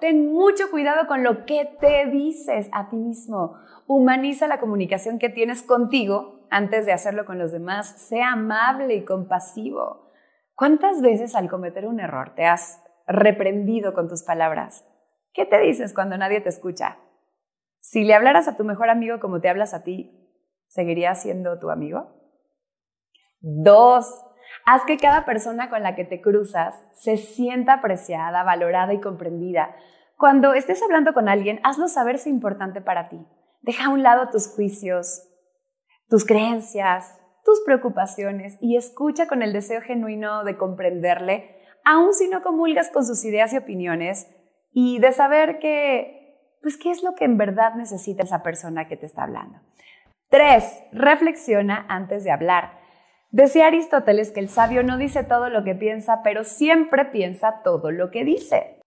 Ten mucho cuidado con lo que te dices a ti mismo. Humaniza la comunicación que tienes contigo antes de hacerlo con los demás. Sea amable y compasivo. ¿Cuántas veces al cometer un error te has reprendido con tus palabras? ¿Qué te dices cuando nadie te escucha? Si le hablaras a tu mejor amigo como te hablas a ti, ¿seguiría siendo tu amigo? Dos, haz que cada persona con la que te cruzas se sienta apreciada, valorada y comprendida. Cuando estés hablando con alguien, hazlo saber si es importante para ti. Deja a un lado tus juicios, tus creencias, tus preocupaciones y escucha con el deseo genuino de comprenderle, aun si no comulgas con sus ideas y opiniones, y de saber que, pues, qué es lo que en verdad necesita esa persona que te está hablando. Tres, reflexiona antes de hablar. Decía Aristóteles que el sabio no dice todo lo que piensa, pero siempre piensa todo lo que dice.